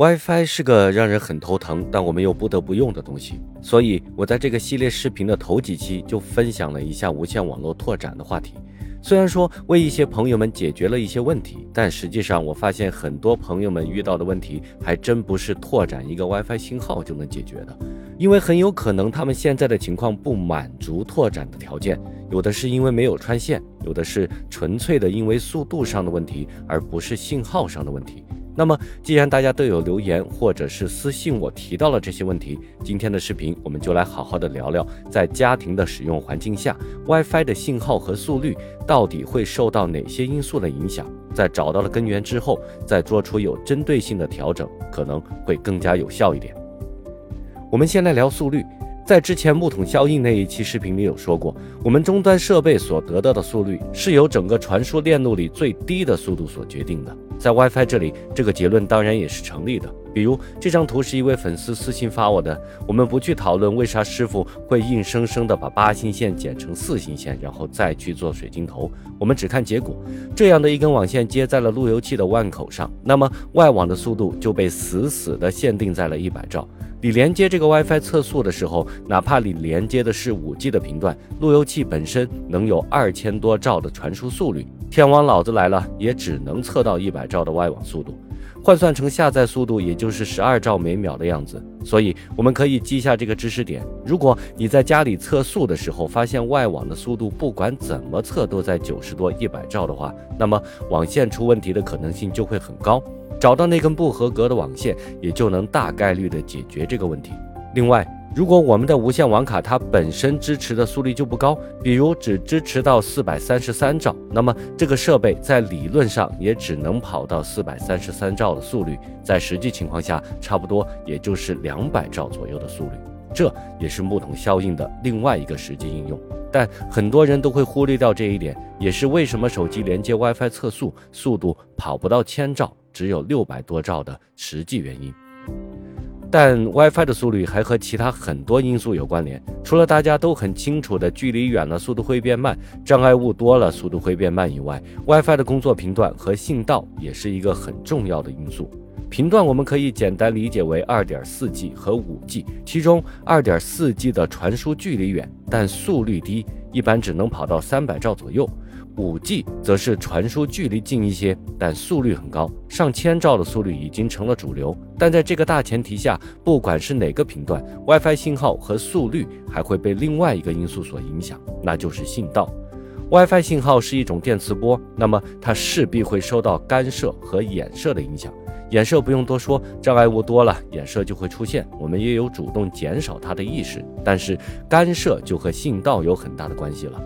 WiFi 是个让人很头疼，但我们又不得不用的东西，所以我在这个系列视频的头几期就分享了一下无线网络拓展的话题。虽然说为一些朋友们解决了一些问题，但实际上我发现很多朋友们遇到的问题还真不是拓展一个 WiFi 信号就能解决的，因为很有可能他们现在的情况不满足拓展的条件，有的是因为没有穿线，有的是纯粹的因为速度上的问题，而不是信号上的问题。那么，既然大家都有留言或者是私信我提到了这些问题，今天的视频我们就来好好的聊聊，在家庭的使用环境下，WiFi 的信号和速率到底会受到哪些因素的影响？在找到了根源之后，再做出有针对性的调整，可能会更加有效一点。我们先来聊速率。在之前木桶效应那一期视频里有说过，我们终端设备所得到的速率是由整个传输链路里最低的速度所决定的。在 WiFi 这里，这个结论当然也是成立的。比如这张图是一位粉丝私信发我的，我们不去讨论为啥师傅会硬生生的把八星线剪成四星线，然后再去做水晶头，我们只看结果。这样的一根网线接在了路由器的腕口上，那么外网的速度就被死死的限定在了一百兆。你连接这个 WiFi 测速的时候，哪怕你连接的是 5G 的频段，路由器本身能有二千多兆的传输速率，天王老子来了也只能测到一百兆的外网速度，换算成下载速度也就是十二兆每秒的样子。所以我们可以记下这个知识点：如果你在家里测速的时候发现外网的速度不管怎么测都在九十多、一百兆的话，那么网线出问题的可能性就会很高。找到那根不合格的网线，也就能大概率的解决这个问题。另外，如果我们的无线网卡它本身支持的速率就不高，比如只支持到四百三十三兆，那么这个设备在理论上也只能跑到四百三十三兆的速率，在实际情况下，差不多也就是两百兆左右的速率。这也是木桶效应的另外一个实际应用。但很多人都会忽略掉这一点，也是为什么手机连接 WiFi 测速速度跑不到千兆。只有六百多兆的实际原因，但 WiFi 的速率还和其他很多因素有关联。除了大家都很清楚的距离远了速度会变慢，障碍物多了速度会变慢以外，WiFi 的工作频段和信道也是一个很重要的因素。频段我们可以简单理解为二点四 G 和五 G，其中二点四 G 的传输距离远，但速率低，一般只能跑到三百兆左右。五 G 则是传输距离近一些，但速率很高，上千兆的速率已经成了主流。但在这个大前提下，不管是哪个频段，WiFi 信号和速率还会被另外一个因素所影响，那就是信道。WiFi 信号是一种电磁波，那么它势必会受到干涉和衍射的影响。衍射不用多说，障碍物多了，衍射就会出现，我们也有主动减少它的意识。但是干涉就和信道有很大的关系了。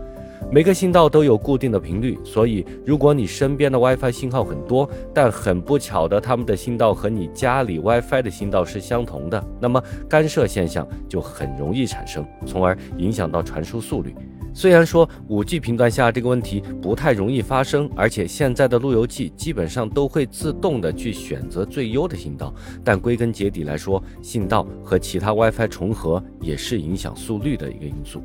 每个信道都有固定的频率，所以如果你身边的 WiFi 信号很多，但很不巧的，他们的信道和你家里 WiFi 的信道是相同的，那么干涉现象就很容易产生，从而影响到传输速率。虽然说 5G 频段下这个问题不太容易发生，而且现在的路由器基本上都会自动的去选择最优的信道，但归根结底来说，信道和其他 WiFi 重合也是影响速率的一个因素。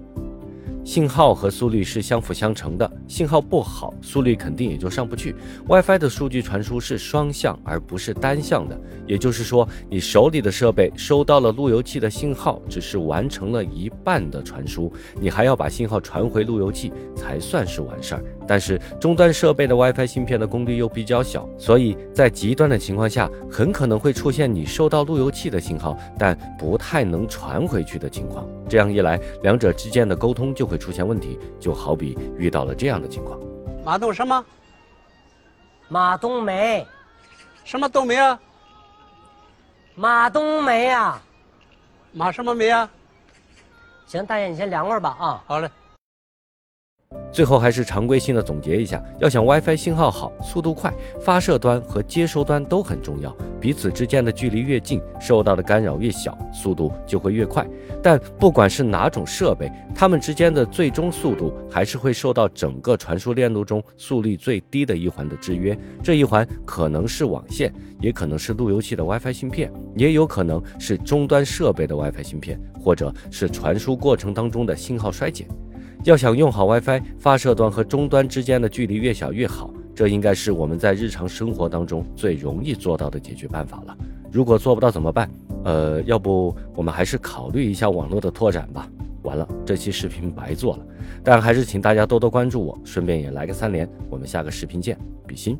信号和速率是相辅相成的，信号不好，速率肯定也就上不去。WiFi 的数据传输是双向而不是单向的，也就是说，你手里的设备收到了路由器的信号，只是完成了一半的传输，你还要把信号传回路由器才算是完事儿。但是终端设备的 WiFi 芯片的功率又比较小，所以在极端的情况下，很可能会出现你收到路由器的信号，但不太能传回去的情况。这样一来，两者之间的沟通就会出现问题。就好比遇到了这样的情况：马冬什么？马冬梅？什么冬梅啊？马冬梅啊？马什么梅啊？行，大爷，你先凉快吧啊。好嘞。最后还是常规性的总结一下：要想 WiFi 信号好、速度快，发射端和接收端都很重要。彼此之间的距离越近，受到的干扰越小，速度就会越快。但不管是哪种设备，它们之间的最终速度还是会受到整个传输链路中速率最低的一环的制约。这一环可能是网线，也可能是路由器的 WiFi 芯片，也有可能是终端设备的 WiFi 芯片，或者是传输过程当中的信号衰减。要想用好 WiFi，发射端和终端之间的距离越小越好，这应该是我们在日常生活当中最容易做到的解决办法了。如果做不到怎么办？呃，要不我们还是考虑一下网络的拓展吧。完了，这期视频白做了，但还是请大家多多关注我，顺便也来个三连。我们下个视频见，比心。